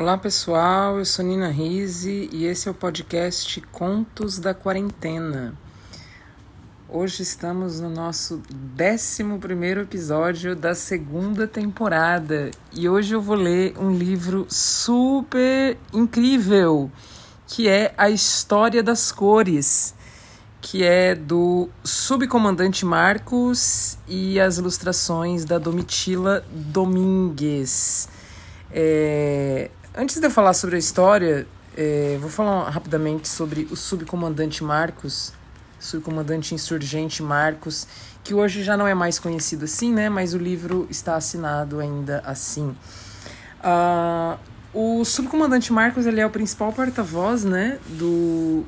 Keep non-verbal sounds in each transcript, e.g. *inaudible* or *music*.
Olá pessoal, eu sou Nina Rise e esse é o podcast Contos da Quarentena. Hoje estamos no nosso 11 episódio da segunda temporada e hoje eu vou ler um livro super incrível que é A História das Cores, que é do subcomandante Marcos e as ilustrações da Domitila Domingues. É, Antes de eu falar sobre a história, é, vou falar rapidamente sobre o subcomandante Marcos, subcomandante insurgente Marcos, que hoje já não é mais conhecido assim, né? Mas o livro está assinado ainda assim. Uh, o subcomandante Marcos ele é o principal porta-voz, né, do,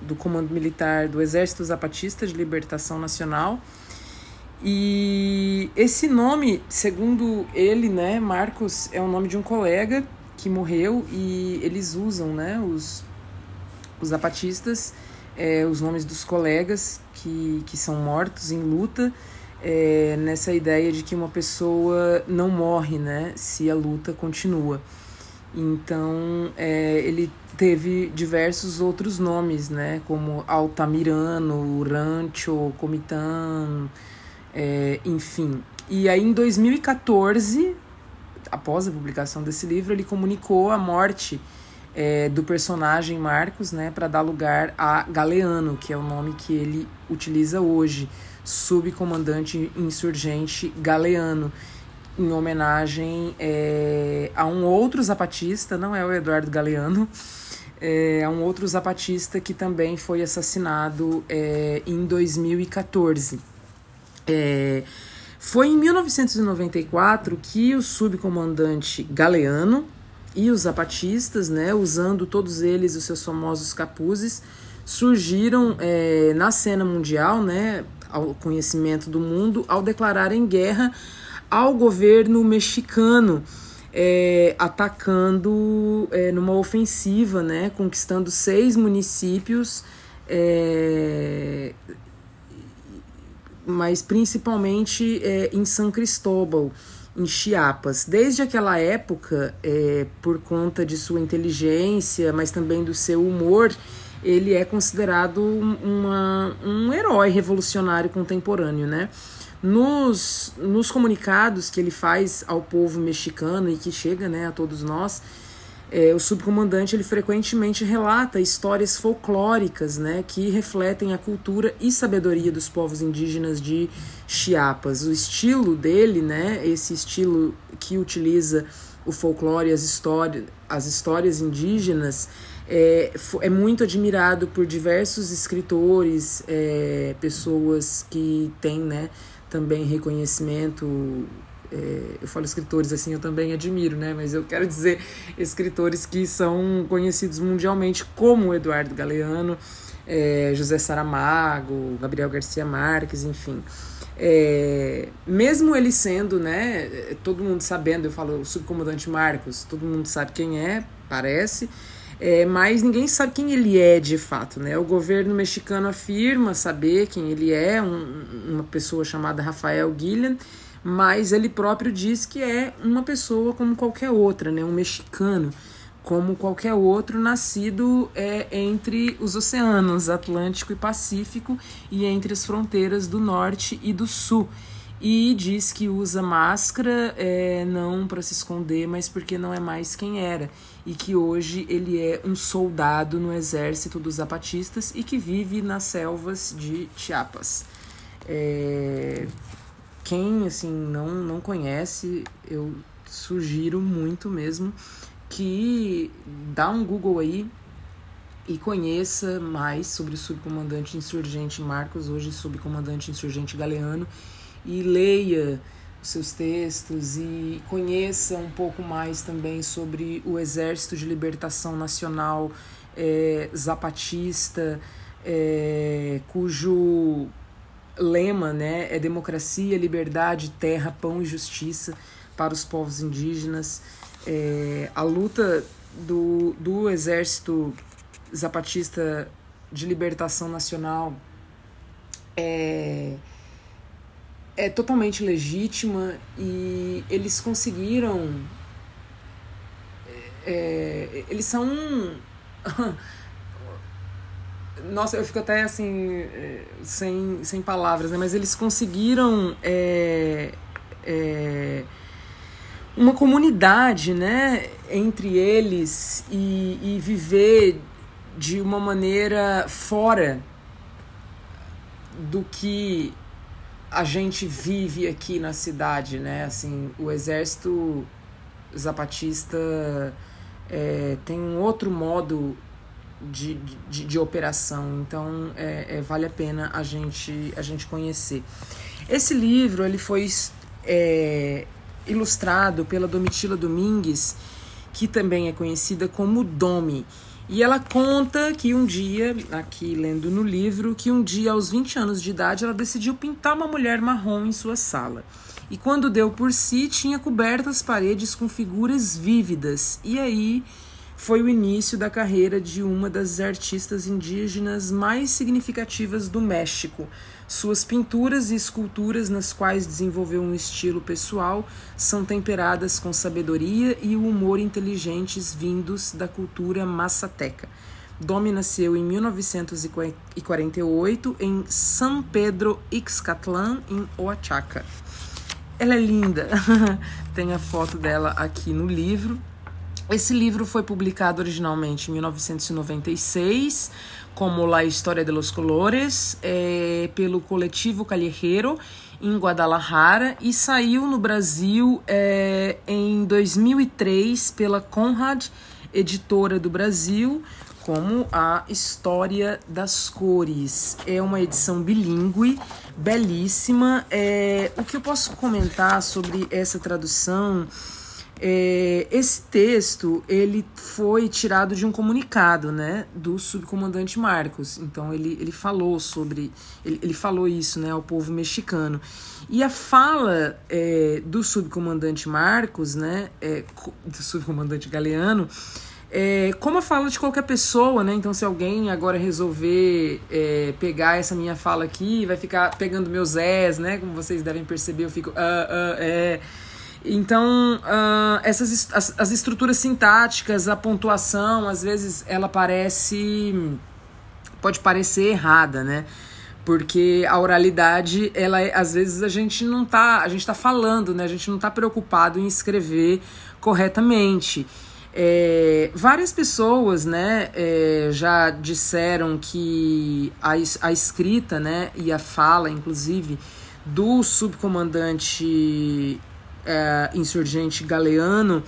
do Comando Militar do Exército Zapatista de Libertação Nacional. E esse nome, segundo ele, né, Marcos, é o nome de um colega que morreu e eles usam, né, os, os zapatistas, é, os nomes dos colegas que, que são mortos em luta, é, nessa ideia de que uma pessoa não morre, né, se a luta continua. Então, é, ele teve diversos outros nomes, né, como Altamirano, Rancho, Comitã, é, enfim. E aí, em 2014, após a publicação desse livro, ele comunicou a morte é, do personagem Marcos, né, para dar lugar a Galeano, que é o nome que ele utiliza hoje, subcomandante insurgente Galeano, em homenagem é, a um outro zapatista, não é o Eduardo Galeano, é, a um outro zapatista que também foi assassinado é, em 2014. É, foi em 1994 que o subcomandante Galeano e os zapatistas, né, usando todos eles os seus famosos capuzes, surgiram é, na cena mundial, né, ao conhecimento do mundo, ao declararem guerra ao governo mexicano, é, atacando é, numa ofensiva, né, conquistando seis municípios é, mas principalmente é, em São Cristóbal, em Chiapas. Desde aquela época, é, por conta de sua inteligência, mas também do seu humor, ele é considerado uma, um herói revolucionário contemporâneo, né? Nos, nos comunicados que ele faz ao povo mexicano e que chega né, a todos nós, é, o subcomandante ele frequentemente relata histórias folclóricas né, que refletem a cultura e sabedoria dos povos indígenas de Chiapas. O estilo dele, né, esse estilo que utiliza o folclore, as, histórias, as histórias indígenas, é, é muito admirado por diversos escritores, é, pessoas que têm né, também reconhecimento é, eu falo escritores assim, eu também admiro, né? Mas eu quero dizer escritores que são conhecidos mundialmente, como Eduardo Galeano, é, José Saramago, Gabriel Garcia Marques, enfim. É, mesmo ele sendo, né, todo mundo sabendo, eu falo o subcomandante Marcos, todo mundo sabe quem é, parece, é, mas ninguém sabe quem ele é de fato, né? O governo mexicano afirma saber quem ele é, um, uma pessoa chamada Rafael Guilherme, mas ele próprio diz que é uma pessoa como qualquer outra, né? um mexicano como qualquer outro nascido é, entre os oceanos Atlântico e Pacífico e entre as fronteiras do norte e do sul. E diz que usa máscara é, não para se esconder, mas porque não é mais quem era. E que hoje ele é um soldado no exército dos zapatistas e que vive nas selvas de Chiapas. É, quem assim não não conhece, eu sugiro muito mesmo que dá um Google aí e conheça mais sobre o subcomandante insurgente Marcos, hoje subcomandante insurgente Galeano, e leia os seus textos e conheça um pouco mais também sobre o Exército de Libertação Nacional é, Zapatista, é, cujo lema né, é democracia, liberdade, terra, pão e justiça para os povos indígenas. É, a luta do, do exército zapatista de libertação nacional é, é totalmente legítima e eles conseguiram é, eles são *laughs* nossa, eu fico até assim, é, sem, sem palavras, né? Mas eles conseguiram é, é, uma comunidade, né? Entre eles e, e viver de uma maneira fora do que a gente vive aqui na cidade, né? Assim, o exército zapatista é, tem um outro modo de, de, de operação. Então é, é, vale a pena a gente, a gente conhecer. Esse livro ele foi é, ilustrado pela Domitila Domingues, que também é conhecida como Domi. E ela conta que um dia, aqui lendo no livro, que um dia aos 20 anos de idade ela decidiu pintar uma mulher marrom em sua sala. E quando deu por si, tinha coberto as paredes com figuras vívidas. E aí foi o início da carreira de uma das artistas indígenas mais significativas do México. Suas pinturas e esculturas, nas quais desenvolveu um estilo pessoal, são temperadas com sabedoria e o humor inteligentes vindos da cultura massateca. Domi nasceu em 1948 em San Pedro Ixcatlan, em Oaxaca. Ela é linda, *laughs* tem a foto dela aqui no livro. Esse livro foi publicado originalmente em 1996 como La História de los Colores é, pelo coletivo Callejeiro em Guadalajara e saiu no Brasil é, em 2003 pela Conrad, editora do Brasil, como a História das Cores. É uma edição bilíngue, belíssima. É, o que eu posso comentar sobre essa tradução? É, esse texto ele foi tirado de um comunicado, né, do subcomandante Marcos. Então ele, ele falou sobre ele, ele falou isso, né, ao povo mexicano. E a fala é, do subcomandante Marcos, né, é, do subcomandante Galeano, é, como a fala de qualquer pessoa, né? Então, se alguém agora resolver é, pegar essa minha fala aqui, vai ficar pegando meus és, né? Como vocês devem perceber, eu fico. Uh, uh, é. Então, uh, essas as, as, estruturas sintáticas, a pontuação, às vezes ela parece. pode parecer errada, né? Porque a oralidade, ela é, às vezes a gente não tá. A gente tá falando, né? A gente não tá preocupado em escrever corretamente. É, várias pessoas né, é, já disseram que a, a escrita né, e a fala, inclusive, do subcomandante é, insurgente galeano,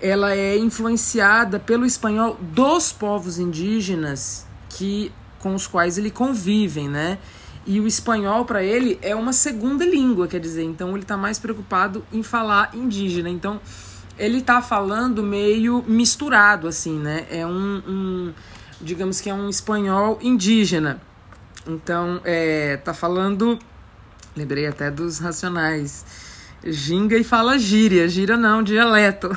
ela é influenciada pelo espanhol dos povos indígenas que com os quais ele convivem, né? E o espanhol para ele é uma segunda língua, quer dizer, então ele está mais preocupado em falar indígena. Então ele está falando meio misturado, assim, né? É um, um, digamos que é um espanhol indígena. Então, é, tá falando, lembrei até dos racionais ginga e fala gíria, gíria não, dialeto.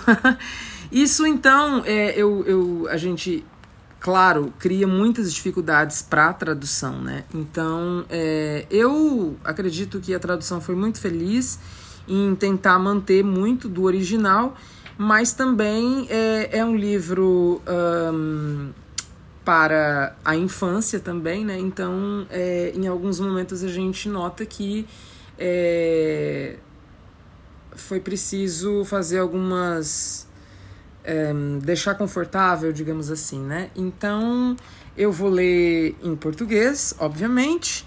*laughs* Isso então, é, eu, eu, a gente, claro, cria muitas dificuldades para a tradução, né? Então, é, eu acredito que a tradução foi muito feliz em tentar manter muito do original, mas também é, é um livro um, para a infância também, né? Então, é, em alguns momentos a gente nota que é, foi preciso fazer algumas. É, deixar confortável, digamos assim, né? Então eu vou ler em português, obviamente,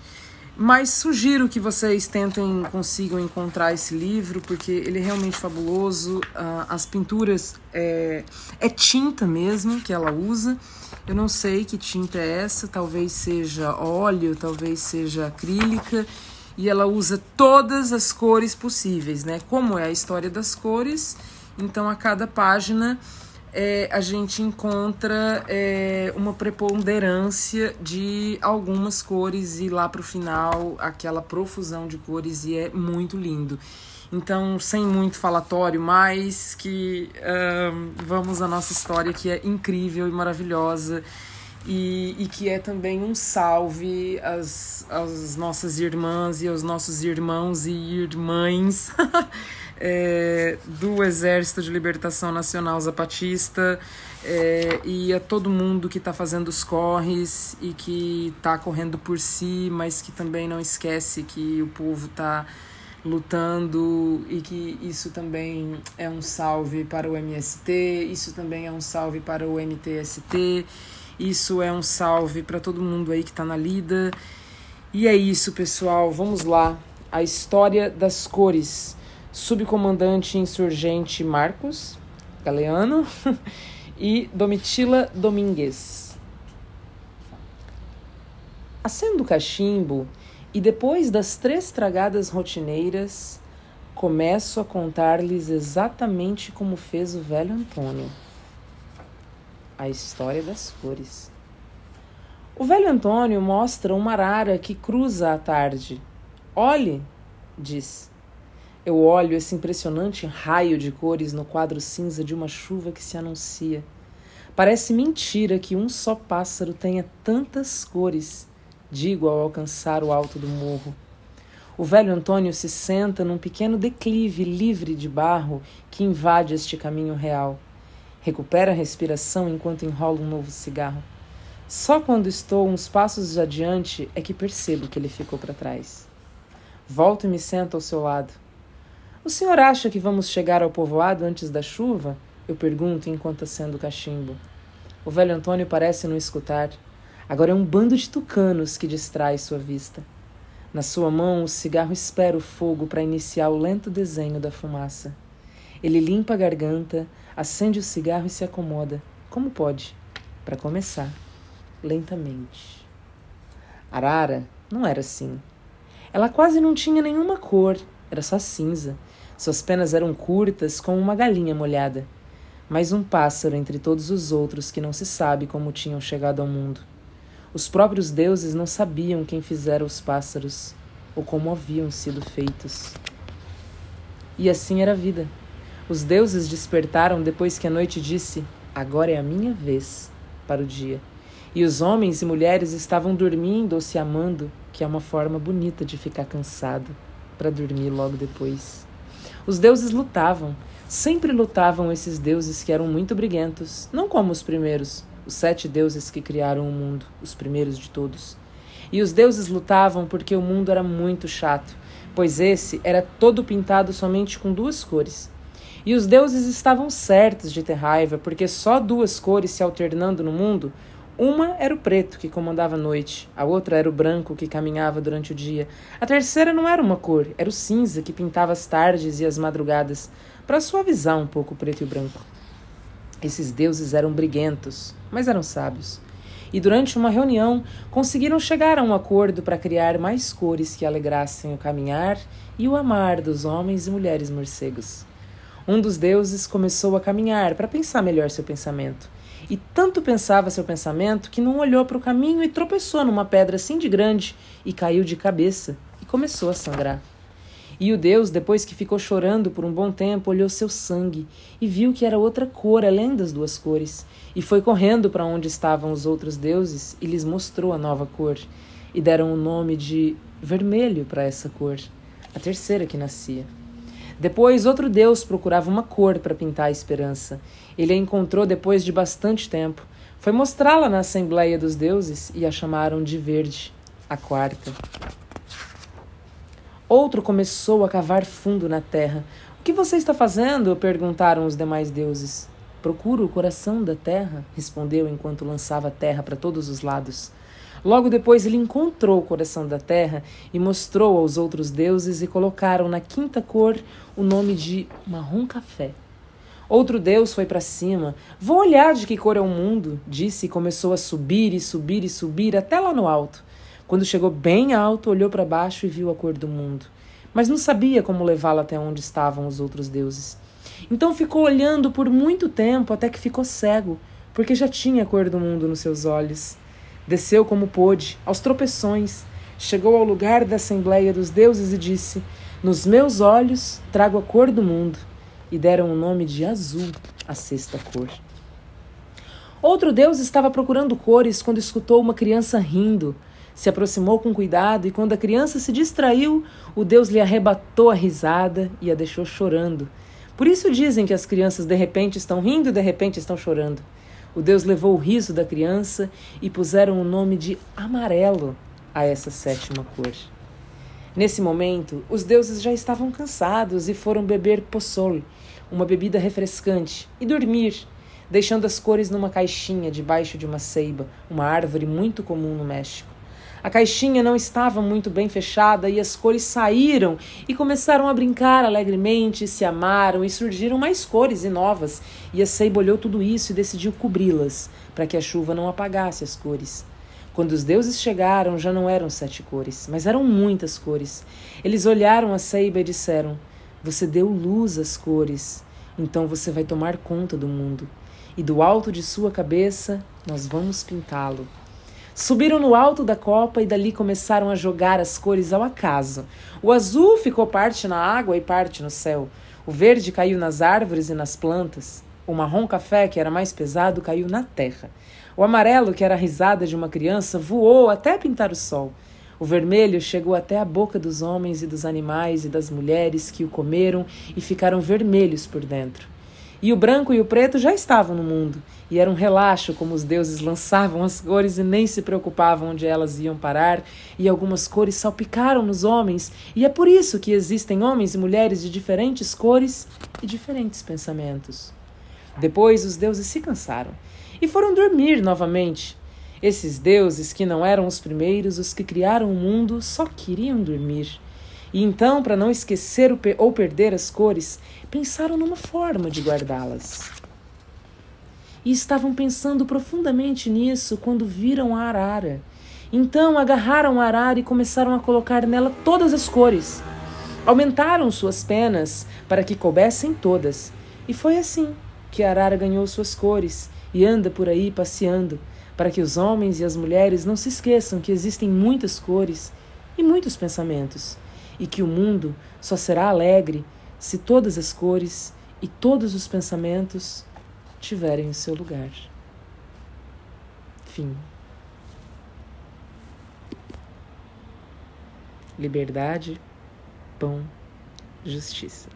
mas sugiro que vocês tentem, consigam encontrar esse livro, porque ele é realmente fabuloso. Uh, as pinturas é, é tinta mesmo que ela usa. Eu não sei que tinta é essa, talvez seja óleo, talvez seja acrílica e ela usa todas as cores possíveis, né? Como é a história das cores, então a cada página é, a gente encontra é, uma preponderância de algumas cores e lá para o final aquela profusão de cores e é muito lindo. Então, sem muito falatório, mais que vamos à nossa história que é incrível e maravilhosa e, e que é também um salve às, às nossas irmãs e aos nossos irmãos e irmãs *laughs* é, do Exército de Libertação Nacional Zapatista é, e a todo mundo que está fazendo os corres e que está correndo por si, mas que também não esquece que o povo está lutando e que isso também é um salve para o MST, isso também é um salve para o MTST, isso é um salve para todo mundo aí que está na lida. E é isso, pessoal. Vamos lá. A história das cores. Subcomandante insurgente Marcos Galeano *laughs* e Domitila Domingues. Acendo o cachimbo e depois das três tragadas rotineiras, começo a contar-lhes exatamente como fez o velho Antônio. A história das cores. O velho Antônio mostra uma arara que cruza à tarde. Olhe, diz. Eu olho esse impressionante raio de cores no quadro cinza de uma chuva que se anuncia. Parece mentira que um só pássaro tenha tantas cores, digo ao alcançar o alto do morro. O velho Antônio se senta num pequeno declive livre de barro que invade este caminho real. Recupera a respiração enquanto enrola um novo cigarro. Só quando estou uns passos adiante é que percebo que ele ficou para trás. Volto e me sento ao seu lado. O senhor acha que vamos chegar ao povoado antes da chuva? Eu pergunto enquanto acendo o cachimbo. O velho Antônio parece não escutar. Agora é um bando de tucanos que distrai sua vista. Na sua mão, o cigarro espera o fogo para iniciar o lento desenho da fumaça. Ele limpa a garganta, acende o cigarro e se acomoda, como pode, para começar, lentamente. Arara não era assim. Ela quase não tinha nenhuma cor, era só cinza suas penas eram curtas como uma galinha molhada, mais um pássaro entre todos os outros que não se sabe como tinham chegado ao mundo. Os próprios deuses não sabiam quem fizera os pássaros ou como haviam sido feitos. E assim era a vida. Os deuses despertaram depois que a noite disse: Agora é a minha vez para o dia. E os homens e mulheres estavam dormindo ou se amando, que é uma forma bonita de ficar cansado para dormir logo depois. Os deuses lutavam. Sempre lutavam esses deuses que eram muito briguentos, não como os primeiros, os sete deuses que criaram o mundo, os primeiros de todos. E os deuses lutavam porque o mundo era muito chato, pois esse era todo pintado somente com duas cores. E os deuses estavam certos de ter raiva, porque só duas cores se alternando no mundo uma era o preto, que comandava a noite, a outra era o branco, que caminhava durante o dia. A terceira não era uma cor, era o cinza, que pintava as tardes e as madrugadas, para suavizar um pouco o preto e o branco. Esses deuses eram briguentos, mas eram sábios. E durante uma reunião conseguiram chegar a um acordo para criar mais cores que alegrassem o caminhar e o amar dos homens e mulheres morcegos. Um dos deuses começou a caminhar para pensar melhor seu pensamento e tanto pensava seu pensamento que não olhou para o caminho e tropeçou numa pedra assim de grande e caiu de cabeça e começou a sangrar. E o Deus, depois que ficou chorando por um bom tempo, olhou seu sangue e viu que era outra cor além das duas cores, e foi correndo para onde estavam os outros deuses e lhes mostrou a nova cor, e deram o nome de vermelho para essa cor, a terceira que nascia. Depois, outro Deus procurava uma cor para pintar a esperança. Ele a encontrou depois de bastante tempo. Foi mostrá-la na Assembleia dos Deuses e a chamaram de verde, a quarta. Outro começou a cavar fundo na terra. O que você está fazendo? perguntaram os demais deuses. Procuro o coração da terra, respondeu enquanto lançava a terra para todos os lados. Logo depois ele encontrou o coração da terra e mostrou aos outros deuses e colocaram na quinta cor o nome de marrom café. Outro deus foi para cima. Vou olhar de que cor é o mundo, disse e começou a subir e subir e subir até lá no alto. Quando chegou bem alto, olhou para baixo e viu a cor do mundo, mas não sabia como levá-la até onde estavam os outros deuses. Então ficou olhando por muito tempo até que ficou cego, porque já tinha a cor do mundo nos seus olhos. Desceu como pôde, aos tropeções, chegou ao lugar da Assembleia dos Deuses e disse: Nos meus olhos trago a cor do mundo. E deram o nome de azul à sexta cor. Outro Deus estava procurando cores quando escutou uma criança rindo. se aproximou com cuidado e, quando a criança se distraiu, o Deus lhe arrebatou a risada e a deixou chorando. Por isso dizem que as crianças de repente estão rindo e de repente estão chorando. O Deus levou o riso da criança e puseram o nome de amarelo a essa sétima cor. Nesse momento, os deuses já estavam cansados e foram beber poçol, uma bebida refrescante, e dormir, deixando as cores numa caixinha debaixo de uma ceiba, uma árvore muito comum no México. A caixinha não estava muito bem fechada e as cores saíram e começaram a brincar alegremente, se amaram e surgiram mais cores e novas. E a Seiba olhou tudo isso e decidiu cobri-las, para que a chuva não apagasse as cores. Quando os deuses chegaram, já não eram sete cores, mas eram muitas cores. Eles olharam a Seiba e disseram: Você deu luz às cores, então você vai tomar conta do mundo. E do alto de sua cabeça, nós vamos pintá-lo. Subiram no alto da copa e dali começaram a jogar as cores ao acaso. O azul ficou parte na água e parte no céu. O verde caiu nas árvores e nas plantas. O marrom café, que era mais pesado, caiu na terra. O amarelo, que era a risada de uma criança, voou até pintar o sol. O vermelho chegou até a boca dos homens e dos animais e das mulheres que o comeram e ficaram vermelhos por dentro. E o branco e o preto já estavam no mundo, e era um relaxo como os deuses lançavam as cores e nem se preocupavam onde elas iam parar, e algumas cores salpicaram nos homens, e é por isso que existem homens e mulheres de diferentes cores e diferentes pensamentos. Depois os deuses se cansaram e foram dormir novamente. Esses deuses, que não eram os primeiros, os que criaram o mundo, só queriam dormir. E então, para não esquecer ou perder as cores, pensaram numa forma de guardá-las. E estavam pensando profundamente nisso quando viram a arara. Então agarraram a arara e começaram a colocar nela todas as cores. Aumentaram suas penas para que coubessem todas. E foi assim que a arara ganhou suas cores e anda por aí passeando, para que os homens e as mulheres não se esqueçam que existem muitas cores e muitos pensamentos e que o mundo só será alegre se todas as cores e todos os pensamentos tiverem o seu lugar. Fim. Liberdade, pão, justiça.